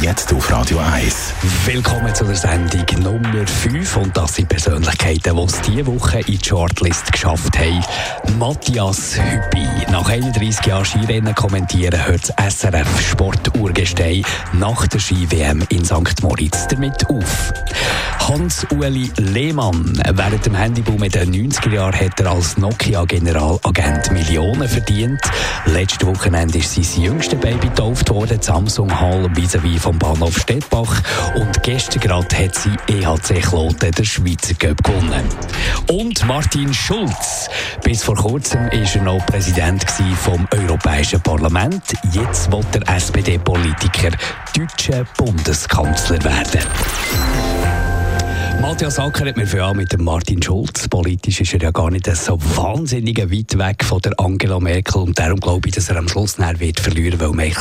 jetzt auf Radio 1. Willkommen zu der Sendung Nummer 5 und das sind Persönlichkeiten, die es diese Woche in die Shortlist geschafft haben. Matthias Hüppi, nach 31 Jahren Skirennen kommentieren, hört das SRF Sport Urgestein nach der Ski-WM in St. Moritz damit auf. Hans-Uli Lehmann. Während dem Handyboom in den 90er Jahren hat er als Nokia-Generalagent Millionen verdient. Letzte Wochenende ist sein jüngster Baby getauft worden, Samsung Hall vis-à-vis vom Bahnhof Stettbach. Und gestern gerade hat sie EHC Kloten den Schweizer Cup gewonnen. Und Martin Schulz. Bis vor kurzem war er noch Präsident vom Europäischen Parlament. Jetzt wird der SPD-Politiker deutscher Bundeskanzler werden. Matthias Acker hat mir für mit dem Martin Schulz. Politisch ist er ja gar nicht so wahnsinnig weit weg von der Angela Merkel. Und darum glaube ich, dass er am Schluss wird verlieren weil man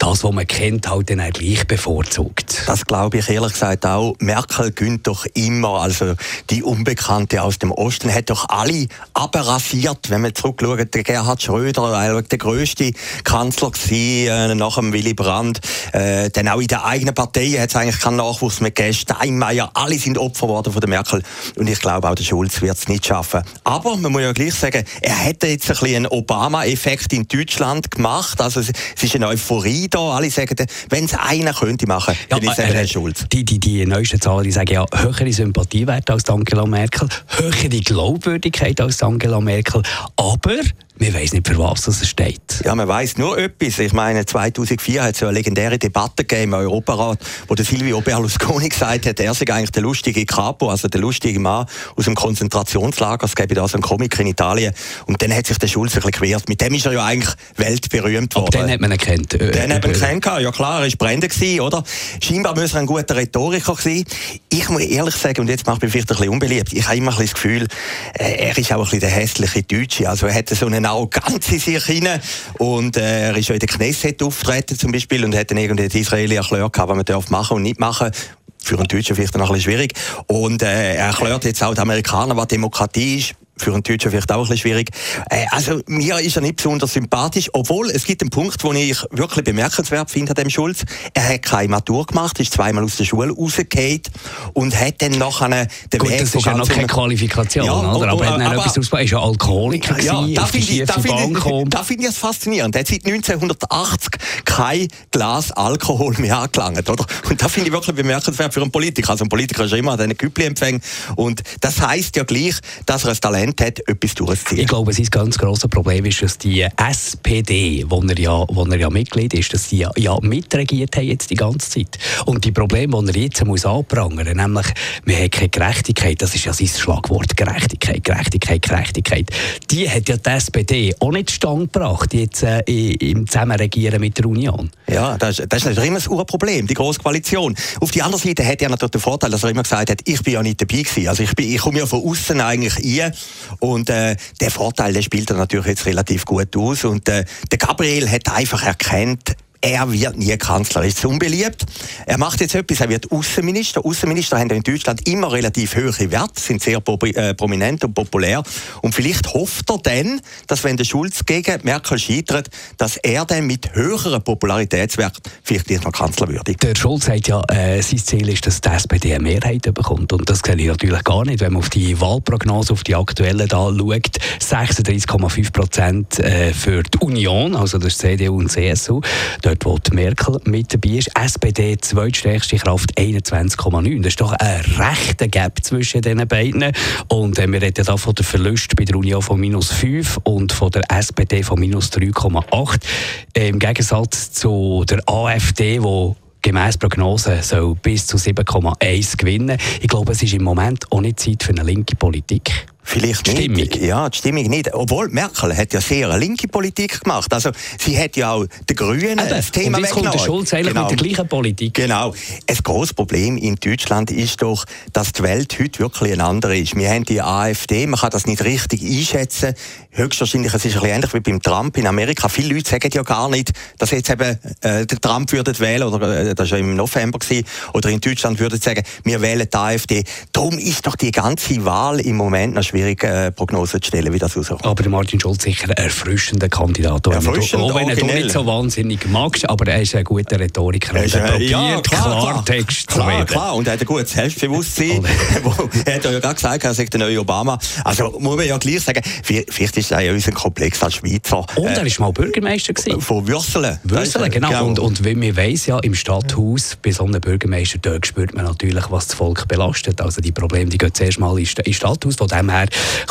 das, was man kennt, halt dann gleich bevorzugt. Das glaube ich ehrlich gesagt auch. Merkel gönnt doch immer. Also die Unbekannte aus dem Osten hat doch alle abrasiert. Wenn man zurückschaut, der Gerhard Schröder, der größte Kanzler gewesen, äh, nach dem Willy Brandt. Äh, dann auch in der eigenen Partei hat es eigentlich keinen Nachwuchs mehr gegeben. Steinmeier, alle sind Opfer geworden von der Merkel. Und ich glaube, auch der Schulz wird es nicht schaffen. Aber man muss ja gleich sagen, er hätte jetzt ein bisschen einen Obama-Effekt in Deutschland gemacht. Also es, ist eine Euphorie da. Alle sagen, wenn es einer könnte machen, ja, dann ist es äh, Schulz. Die, die, die neuesten Zahlen die sagen ja, höhere Sympathiewerte als Angela Merkel, höhere Glaubwürdigkeit als Angela Merkel. Aber wir wissen nicht, für was es steht. Ja, man weiß nur etwas. Ich meine, 2004 hat es ja eine legendäre Debatte gegeben im Europarat, wo der Silvio Berlusconi gesagt hat, er sei eigentlich der lustige Capo, also der lustige Mann aus dem Konzentrationslager. Es gäbe da so einen Comic in Italien. Und dann hat sich der Schulz ein bisschen gewehrt. Mit dem ist er ja eigentlich weltberühmt worden. Aber den hat man erkannt. Äh, den hat man erkannt, ja klar, er war brennend oder? Scheinbar muss er ein guter Rhetoriker sein. Ich muss ehrlich sagen, und jetzt macht mich vielleicht ein bisschen unbeliebt, ich habe immer ein bisschen das Gefühl, äh, er ist auch ein bisschen der hässliche Deutsche. Also er hat so einen Arroganz in sich hinein. Und äh, er ist ja in der Knesset auftreten zum Beispiel und hat dann irgendwie die Israeli erklärt, was man darf machen und nicht machen für einen Deutschen vielleicht noch ein bisschen schwierig. Und äh, er erklärt jetzt auch den Amerikanern, was Demokratie ist für einen Deutschen vielleicht auch ein bisschen schwierig. Äh, also mir ist er nicht besonders sympathisch, obwohl es gibt einen Punkt, den ich wirklich bemerkenswert finde an dem Schulz. Er hat keine Matur gemacht, ist zweimal aus der Schule rausgefallen und hat dann nachher den Gut, Weg... das ist ja noch keine Qualifikation, ja, oder? Aber, aber, er hat etwas ausgebaut. Er ist ja Alkoholiker ja, da finde ich, da find ich, da find ich es faszinierend. Er hat seit 1980 kein Glas Alkohol mehr angelangt, oder? Und da finde ich wirklich bemerkenswert für einen Politiker. Also ein Politiker ist ja immer an diesen Küppli empfängt und das heisst ja gleich, dass er ein Talent Talent hat, etwas durchzuziehen. Ich glaube, sein ganz grosses Problem ist, dass die SPD, wo er ja, wo er ja Mitglied ist, dass die ja, ja mitregiert haben jetzt die ganze Zeit. Und die Probleme, die er jetzt muss anprangern, nämlich, wir haben keine Gerechtigkeit, das ist ja sein Schlagwort, Gerechtigkeit, Gerechtigkeit, Gerechtigkeit, die hat ja die SPD auch nicht stand gebracht, jetzt äh, im Zusammenregieren mit der Union. Ja, das, das ist natürlich immer ein Urproblem, die große Koalition. Auf der anderen Seite hat er natürlich den Vorteil, dass er immer gesagt hat, ich bin ja nicht dabei gewesen. Also ich, bin, ich komme ja von außen eigentlich ein und äh, der Vorteil, der spielt er natürlich jetzt relativ gut aus. Und äh, der Gabriel hat einfach erkannt, er wird nie Kanzler. Er ist unbeliebt. Er macht jetzt etwas, er wird Außenminister. Außenminister haben in Deutschland immer relativ hohe Werte, sind sehr äh, prominent und populär. Und vielleicht hofft er dann, dass wenn der Schulz gegen Merkel scheitert, dass er dann mit höheren Popularitätswert vielleicht noch Kanzler würde. Der Schulz sagt ja, äh, sein Ziel ist, dass die SPD eine Mehrheit bekommt. Und das sehe ich natürlich gar nicht, wenn man auf die Wahlprognose, auf die aktuellen da schaut. 36,5 Prozent äh, für die Union, also das CDU und CSU dort wo die Merkel mit dabei ist. SPD zweitstärkste Kraft 21,9. Das ist doch ein rechter Gap zwischen den beiden. Und äh, wir reden ja von der Verlust bei der Union von minus 5 und von der SPD von minus 3,8. Äh, Im Gegensatz zu der AfD, wo gemäß Prognose soll bis zu 7,1 gewinnen. Ich glaube, es ist im Moment auch nicht Zeit für eine linke Politik. Vielleicht die Stimmung. Nicht. Ja, die Stimmung nicht. Obwohl Merkel hat ja sehr eine linke Politik gemacht. Also sie hat ja auch den Grünen Eben. das Thema Und jetzt kommt der Schulz eigentlich genau. mit der gleichen Politik. Genau. Ein grosses Problem in Deutschland ist doch, dass die Welt heute wirklich eine andere ist. Wir haben die AfD, man kann das nicht richtig einschätzen. Höchstwahrscheinlich, es ist ein bisschen ähnlich wie beim Trump in Amerika. Viele Leute sagen ja gar nicht, dass jetzt eben äh, der Trump würde wählen, oder äh, das war im November gewesen, oder in Deutschland würden sagen, wir wählen die AfD. Darum ist doch die ganze Wahl im Moment noch schwierig, äh, Prognosen zu stellen, wie das rauskommt. Aber Martin Schulz sicher ein erfrischender Kandidat. Erfrischend, auch wenn er nicht so wahnsinnig magst, aber er ist ein guter Rhetoriker. Er, ist, er probiert ja, klar, Klartext klar, zu reden. Klar, und er hat ein gutes Selbstbewusstsein. er hat ja gerade gesagt, er sagt der neue Obama. Also muss man ja gleich sagen, vielleicht ist er ja unser Komplex als Schweizer. Und er war mal Bürgermeister. Gewesen. Von Würselen. Würselen, genau. genau. Und, und wie man weiss ja, im Stadthaus, bei so einem Bürgermeister, dort spürt man natürlich, was das Volk belastet. Also die Probleme, die gehen zuerst mal ins Stadthaus. Von dem her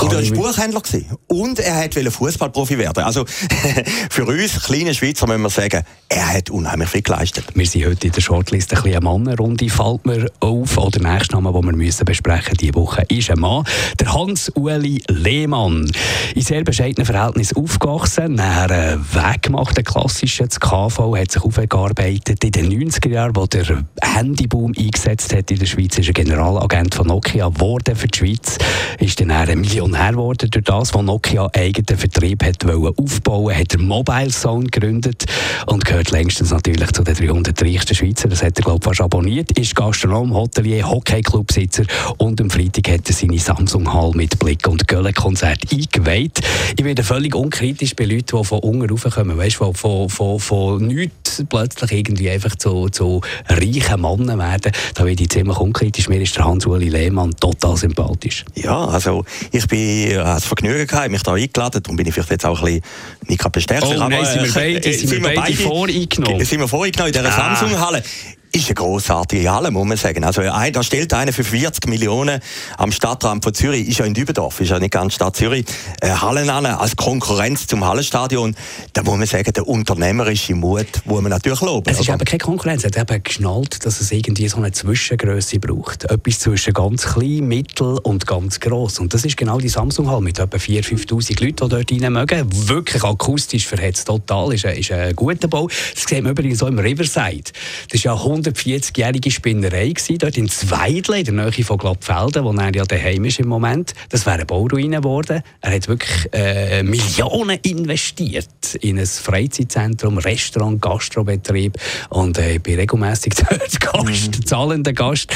und er war Buchhändler. Gewesen. Und er wollte Fußballprofi werden. Also für uns kleine Schweizer müssen wir sagen, er hat unheimlich viel geleistet. Wir sind heute in der Shortlist ein bisschen eine Mannenrunde. Fällt mir auf, oder der nächste Name, den wir müssen besprechen diese Woche, ist ein Mann, der Hans-Uli Lehmann. In sehr bescheidenen Verhältnissen aufgewachsen, nachher einen Weg gemacht, einen klassischen, KV, hat sich aufgearbeitet. In den 90er Jahren, wo der Handyboom eingesetzt hat in der Schweiz, ist er Generalagent von Nokia geworden für die Schweiz, ist dann ein Millionär geworden durch das, was Nokia eigenen Vertrieb hat aufbauen hat er Mobile Zone gegründet und gehört längstens natürlich zu den 300 reichsten Schweizer. Das hat er, glaube ich, fast abonniert. Ist Gastronom, Hotelier, Hockeyclubsitzer und am Freitag hat er seine Samsung Hall mit Blick- und Göllenkonzert eingeweiht. Ich werde völlig unkritisch bei Leuten, die von unten raufkommen, weißt, du, von, von, von nichts plötzlich irgendwie einfach zu, zu reichen Männern werden. Da werde ich ziemlich unkritisch. Mir ist der Hans-Uli Lehmann total sympathisch. Ja, also ich bin das Vergnügen gehabt, mich da eingeladen, darum bin ich vielleicht jetzt auch ein bisschen nicht gerade bestärkt. Oh, nein, sind wir beide, sind wir beide voreingenommen. Sind wir voreingenommen in dieser ah. Samsung-Halle ist eine grossartige Halle, muss man sagen. Also, da stellt einer für 40 Millionen am Stadtrand von Zürich, ist ja in Dübendorf, ist ja nicht ganz Stadt Zürich, äh, Hallen an, als Konkurrenz zum Hallenstadion. Da muss man sagen, der unternehmerische Mut, wo man natürlich loben. Es ist aber keine Konkurrenz. Er hat eben geschnallt, dass es irgendwie so eine Zwischengröße braucht. Etwas zwischen ganz klein, mittel und ganz gross. Und das ist genau die Samsung Hall mit etwa 4'000, 5'000 Leuten, die dort rein mögen. Wirklich akustisch verhetzt, total. Ist ein, ist ein guter Bau. Das sehen wir übrigens so im Riverside. Das ist ja 140-jährige Spinnerei gewesen, dort in Zweidle, in der Nähe von Glattfelden, wo er ja daheim ist im Moment. Das wäre eine Bauruine geworden. Er hat wirklich äh, Millionen investiert in ein Freizeitzentrum, Restaurant, Gastrobetrieb und äh, ich bin regelmässig dort Gast, zahlender Gast.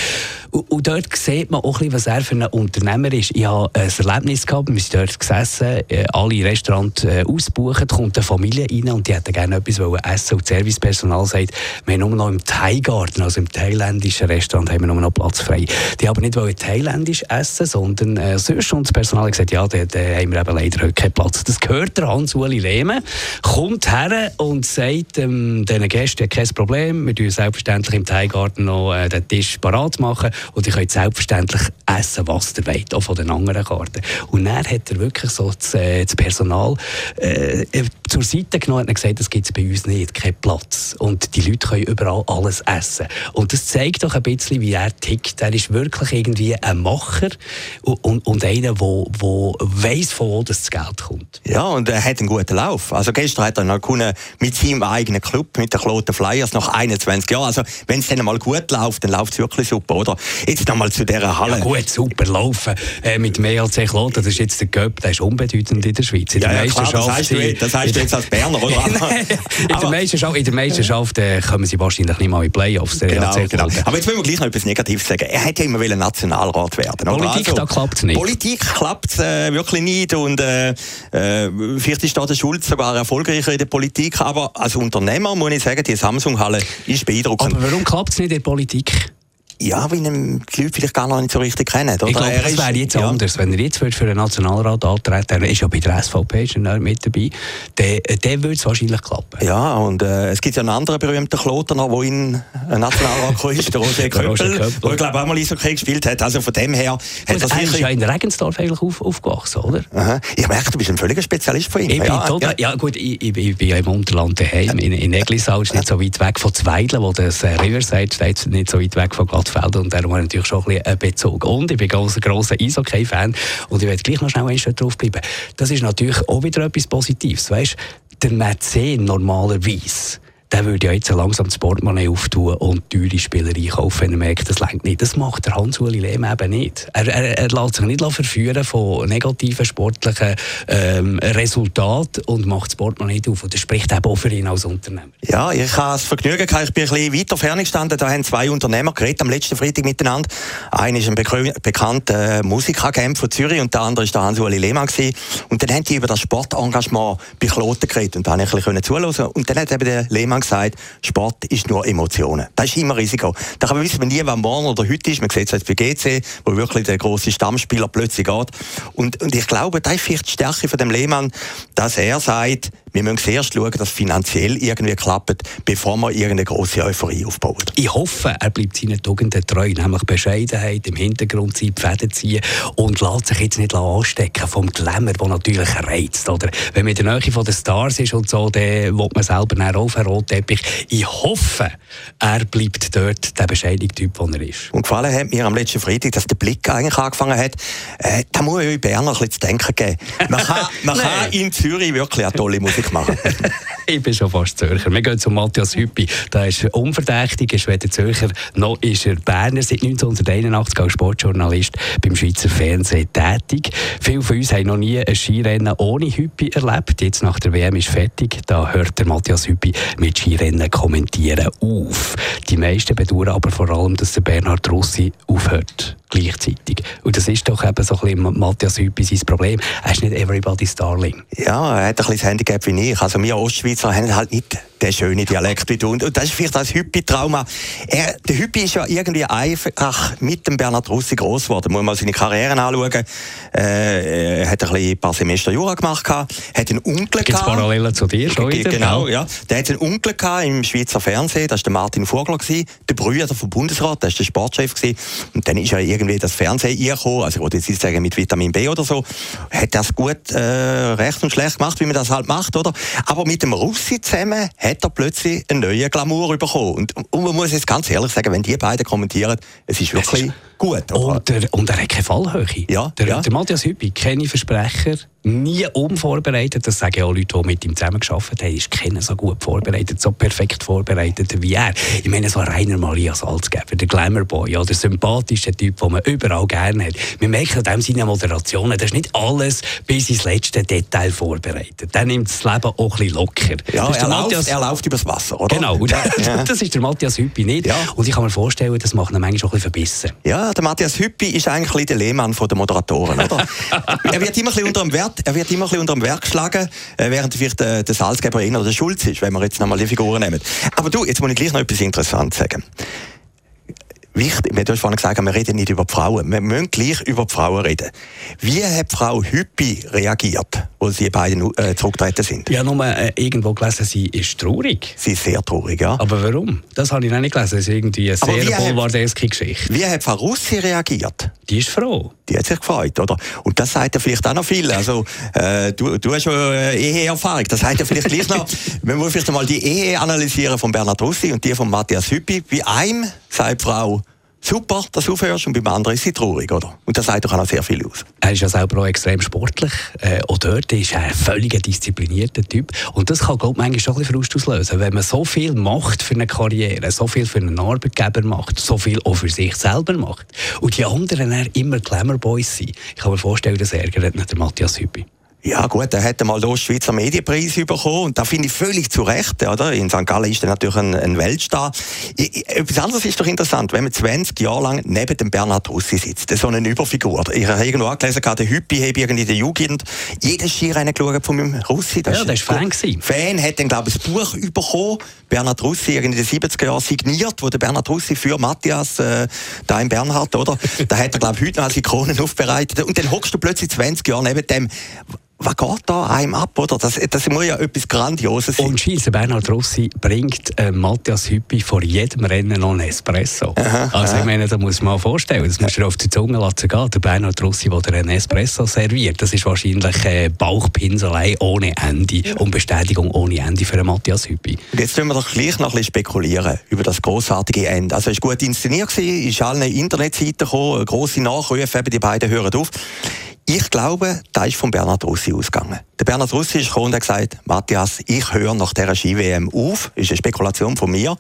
Und, dort sieht man auch ein bisschen, was er für ein Unternehmer ist. Ich habe ein Erlebnis gehabt, wir sind dort gesessen, äh, alle Restaurants äh, ausbuchen, kommt eine Familie rein und die hätten gerne etwas essen und das Servicepersonal sagt, wir haben nur noch im Thai-Garten, also im thailändischen Restaurant, haben wir nur noch Platz frei. Die haben nicht wollen thailändisch essen, sondern äh, sonst und das Personal hat gesagt, ja, da haben wir eben leider heute keinen Platz. Das gehört der Hans-Uli Lehmann, kommt her und sagt ähm, diesen Gästen, kein Problem, wir tun selbstverständlich im Thai-Garten noch äh, den Tisch parat machen und ihr könnt selbstverständlich essen, was ihr wollt, auch von den anderen Karten. Und dann hat er wirklich so das, äh, das Personal äh, zur Seite genommen und gesagt, das gibt es bei uns nicht, keinen Platz. Und die Leute können überall alles essen. Und das zeigt doch ein bisschen, wie er tickt. Er ist wirklich irgendwie ein Macher und, und, und einer, der weiss, von wo das Geld kommt. Ja, und er hat einen guten Lauf. Also gestern hat er noch mit seinem eigenen Club, mit den Kloten Flyers, nach 21 Jahren. Also wenn es dann mal gut läuft, dann läuft es wirklich super, oder? Jetzt nochmal zu dieser Halle. Ja gut, super laufen. Äh, mit dem ELC Kloten, das ist jetzt der Göpp, der ist unbedeutend in der Schweiz. In der ja, ja, klar, das, heißt du, das heißt jetzt als Berner, oder? in, der Meisterschaft, in der Meisterschaft äh, kommen sie wahrscheinlich nicht mal in Playoffs. Genau, genau. Aber jetzt müssen wir gleich noch etwas Negatives sagen. Er hätte ja immer wollen Nationalrat werden. Politik, also, da klappt es nicht. Politik klappt äh, wirklich nicht und äh, äh, vielleicht ist da der Schulz sogar erfolgreicher in der Politik, aber als Unternehmer muss ich sagen, die Samsung-Halle ist beeindruckend. Aber warum klappt es nicht in der Politik? Ja, weil ihn die Leute vielleicht gar noch nicht so richtig kennen. Oder? Ich glaube, das wäre jetzt ja. anders. Wenn er jetzt für den Nationalrat antreten er ist ja bei der SVP ist er mit dabei, dann, dann würde es wahrscheinlich klappen. Ja, und äh, es gibt ja einen anderen berühmten Klotener, der in Nationalrat ist, der Roger Köppel, der, ich glaube auch mal Eishockey gespielt hat. Also von dem her... Hat er ist ja in Regensdorf eigentlich auf, aufgewachsen, oder? Aha. Ich merke, du bist ein völliger Spezialist von ihm. Ich ja, bin total, ja. ja. gut, ich, ich, ich bin ja im Unterland daheim, in, in Eglisau, ist nicht so weit weg von Zweidlen, wo das äh, Riverside steht, nicht so weit weg von Glatt Kraftfeld und darum habe ich natürlich schon ein bisschen Bezug. Und ich bin ganz ein grosser Eishockey-Fan und ich werde gleich noch schnell ein drauf bleiben. Das ist natürlich auch wieder etwas Positives. Weißt, der Mäzen normalerweise der würde ja jetzt langsam das Portemonnaie auftun und teure Spieler einkaufen, wenn er merkt, das längt nicht. Das macht der Hans-Uli Lehm eben nicht. Er, er, er lässt sich nicht verführen von negativen sportlichen ähm, Resultaten und macht das Portemonnaie auf. Und das spricht eben auch für ihn als Unternehmer. Ja, ich habe das Vergnügen gehabt, ich bin ein bisschen weiter fern gestanden. Da haben zwei Unternehmer geredet am letzten Freitag miteinander. Einer ist ein bekannter äh, Musikagent von Zürich und der andere ist der Hans-Uli Lehmann. Und dann haben die über das Sportengagement bei Kloten geredet und da konnte ich ein bisschen zuhören. Und dann hat eben der Lehmann gesagt, Sport ist nur Emotionen. Das ist immer Risiko. Da kann man wissen nie, wann morgen oder heute ist. Man sieht es jetzt bei GC, wo wirklich der große Stammspieler plötzlich geht. Und, und ich glaube, das ist vielleicht die Stärke von dem Lehmann, dass er sagt, wir müssen zuerst schauen, dass es finanziell irgendwie klappt, bevor wir irgendeine große Euphorie aufbauen. Ich hoffe, er bleibt seinen Tugenden treu, nämlich Bescheidenheit, im Hintergrund sein, Fäden ziehen und lässt sich jetzt nicht anstecken vom Glamour, der natürlich reizt. Oder? Wenn man in der Nähe der Stars ist und so, dann will man selber auf einen Rotteppich. Ich hoffe, er bleibt dort der bescheidene Typ, der er ist. Und gefallen hat mir am letzten Freitag, dass der Blick eigentlich angefangen hat, äh, da muss ich euch Berner ein bisschen zu denken geben. Man kann, man kann in Zürich wirklich eine tolle Musik Musik machen. ich bin schon fast Zürcher. Wir gehen zu Matthias Hüppi. Der ist unverdächtig, ist weder Zürcher noch ist er Berner. Seit 1981 als Sportjournalist beim Schweizer Fernsehen tätig. Viele von uns haben noch nie ein Skirennen ohne Hüppi erlebt. Jetzt nach der WM ist fertig. Da hört der Matthias Hüppi mit Skirennen kommentieren auf. Die meisten bedauern aber vor allem, dass der Bernhard Russi aufhört gleichzeitig. Und das ist doch eben so ein bisschen Matthias Hüppi sein Problem. Er ist nicht everybody's darling. Ja, er hat ein bisschen das Handicap wie ich. Also wir Ostschweizer haben halt nicht den schönen Dialekt wie du. Und das ist vielleicht das Hüppi-Trauma. Der Hüppi ist ja irgendwie einfach mit dem Bernhard Russi groß geworden. Muss man seine Karriere anschauen. Äh, er hat ein, bisschen ein paar Semester Jura gemacht, hat einen Onkel Gibt es Parallelen zu dir schon wieder? Genau, ja. Der hat einen Onkel im Schweizer Fernsehen, das war der Martin Vogler, der Brüder vom Bundesrat, das war der Sportchef. Gewesen. Und dann ist er irgendwie das Fernsehen eingekommen, also ich wollte jetzt sagen mit Vitamin B oder so, hat das gut äh, recht und schlecht gemacht, wie man das halt macht, oder? Aber mit dem Russi zusammen hat er plötzlich einen neuen Glamour bekommen. Und, und man muss jetzt ganz ehrlich sagen, wenn die beiden kommentieren, es ist wirklich gut. Und er, und er hat keine Fallhöhe. Ja, der, ja. der Matthias Hüppi, keine Versprecher, nie unvorbereitet. Das sagen auch Leute, die mit ihm zusammengearbeitet haben. Ist keiner so gut vorbereitet, so perfekt vorbereitet wie er. Ich meine, so Rainer Maria Salzgeber, der Glamourboy, ja, der sympathische Typ, den man überall gerne hat. Wir merken an seine Moderationen, das ist nicht alles bis ins letzte Detail vorbereitet. Der nimmt das Leben auch ein bisschen locker. Ja, er, Matthias, läuft, er läuft übers Wasser, oder? Genau, ja. das ist der Matthias Hüppi nicht. Ja. Und ich kann mir vorstellen, das macht ihn manchmal auch ein bisschen verbissen. Ja, der Matthias Hüppi ist eigentlich der Lehmann der Moderatoren, oder? er wird immer ein bisschen unter dem Wert er wird immer ein unter dem Werk geschlagen, äh, während vielleicht der, der Salzgeber eher der Schulz ist, wenn wir jetzt nochmal die Figuren nehmen. Aber du, jetzt muss ich gleich noch etwas Interessantes sagen wichtig, wir haben vorhin gesagt, wir reden nicht über die Frauen. Wir müssen gleich über die Frauen reden. Wie hat Frau Hüppi reagiert, als sie beide äh, zurückgetreten sind? Ja, nur äh, irgendwo gelesen, sie ist traurig. Sie ist sehr traurig, ja. Aber warum? Das habe ich noch nicht gelesen. Das ist irgendwie eine sehr boulevardeske Geschichte. Wie hat Frau Russi reagiert? Die ist froh die hat sich gefreut, oder? Und das sagt ja vielleicht auch noch viel. Also, äh, du, du hast schon äh, Eheerfahrung. Das heißt ja vielleicht gleich noch, wenn wir vielleicht einmal die Ehe analysieren von Bernhard Russi und die von Matthias Hüppi. Wie einem sagt Frau, super, dass du aufhörst, und beim anderen ist sie traurig, oder? Und das sagt doch auch sehr viel aus. Er ist ja selber auch extrem sportlich. Äh, auch dort ist er ein völlig disziplinierter Typ. Und das kann, glaube ich, manchmal schon ein bisschen Frust auslösen. Wenn man so viel macht für eine Karriere, so viel für einen Arbeitgeber macht, so viel auch für sich selber macht, und die anderen immer Glamour-Boys sind, ich kann mir vorstellen, das ärgert nicht Matthias Hüppi. Ja gut, er hat mal den Schweizer Medienpreis bekommen und da finde ich völlig zu Recht. Oder? In St. Gallen ist er natürlich ein, ein Weltstar. Etwas anderes ist doch interessant, wenn man 20 Jahre lang neben dem Bernhard Russi sitzt. Das ist so eine Überfigur. Ich habe irgendwo angelesen, der Hüppi habe in der Jugend jedes Skirennen geschaut von meinem Russi. Das ja, der war Fan. Gewesen. Fan hat dann, glaube ich, ein Buch bekommen, Bernhard Russi, in den 70er Jahren signiert, wo der Bernhard Russi für Matthias, äh, da in Bernhard, oder? da hat er, glaube ich, heute noch als Ikonen aufbereitet. Und dann hockst du plötzlich 20 Jahre neben dem was geht da einem ab, oder? Das, das muss ja etwas Grandioses sein. Und Schilse Bernhard Rossi bringt äh, Matthias Hüppi vor jedem Rennen noch einen Espresso. Aha, also aha. ich meine, da muss man mal vorstellen, das musst du auf die Zunge lassen gehen. Der Bernhard Rossi, der dir einen Espresso serviert, das ist wahrscheinlich äh, Bauchpinselei ohne Ende und Bestätigung ohne Ende für einen Matthias Hüppi. Und jetzt können wir doch gleich noch ein bisschen spekulieren über das großartige Ende. Also es war gut inszeniert, ist allen Internetseiten gekommen, grosse Nachrufe, eben die beiden hören auf. Ich glaube, da ist von Bernhard Russi ausgegangen. Der Bernhard Russi ist gekommen und hat gesagt, Matthias, ich höre nach dieser Ski-WM auf. Das ist eine Spekulation von mir.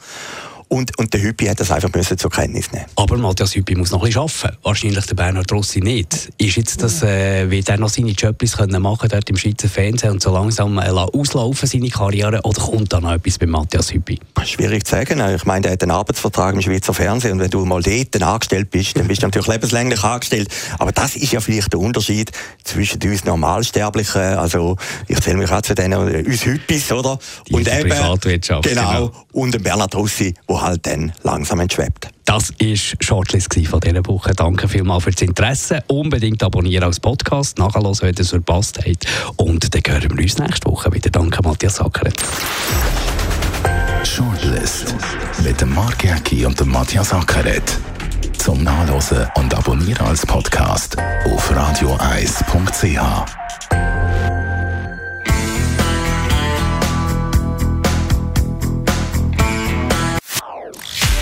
Und, und der Hüppi hat das einfach müssen zur Kenntnis nehmen. Aber Matthias Hüppi muss noch ein bisschen arbeiten. Wahrscheinlich der Bernhard Rossi nicht. Ist jetzt das, äh, wird er noch seine Jobs können machen dort im Schweizer Fernsehen und so langsam äh, auslaufen seine Karriere oder kommt da noch etwas bei Matthias Hüppi? Schwierig zu sagen. Ich meine, er hat einen Arbeitsvertrag im Schweizer Fernsehen und wenn du mal dort angestellt bist, dann bist du natürlich lebenslänglich angestellt. Aber das ist ja vielleicht der Unterschied zwischen uns Normalsterblichen, also ich zähle mich auch zu denen, äh, uns Hüppis, oder? Die und eben, Privatwirtschaft. Genau, genau. Und Bernhard Rossi, der halt dann langsam entschwebt. Das war Shortlist von dieser Woche. Danke vielmals für das Interesse. Unbedingt abonnieren als Podcast, nachhören, wenn ihr es verpasst habt. Und dann hören wir uns nächste Woche wieder. Danke, Matthias Ackeret. Shortlist mit dem Mark Jäcki und dem Matthias Ackeret. Zum Nachlesen und Abonnieren als Podcast auf radioeis.ch.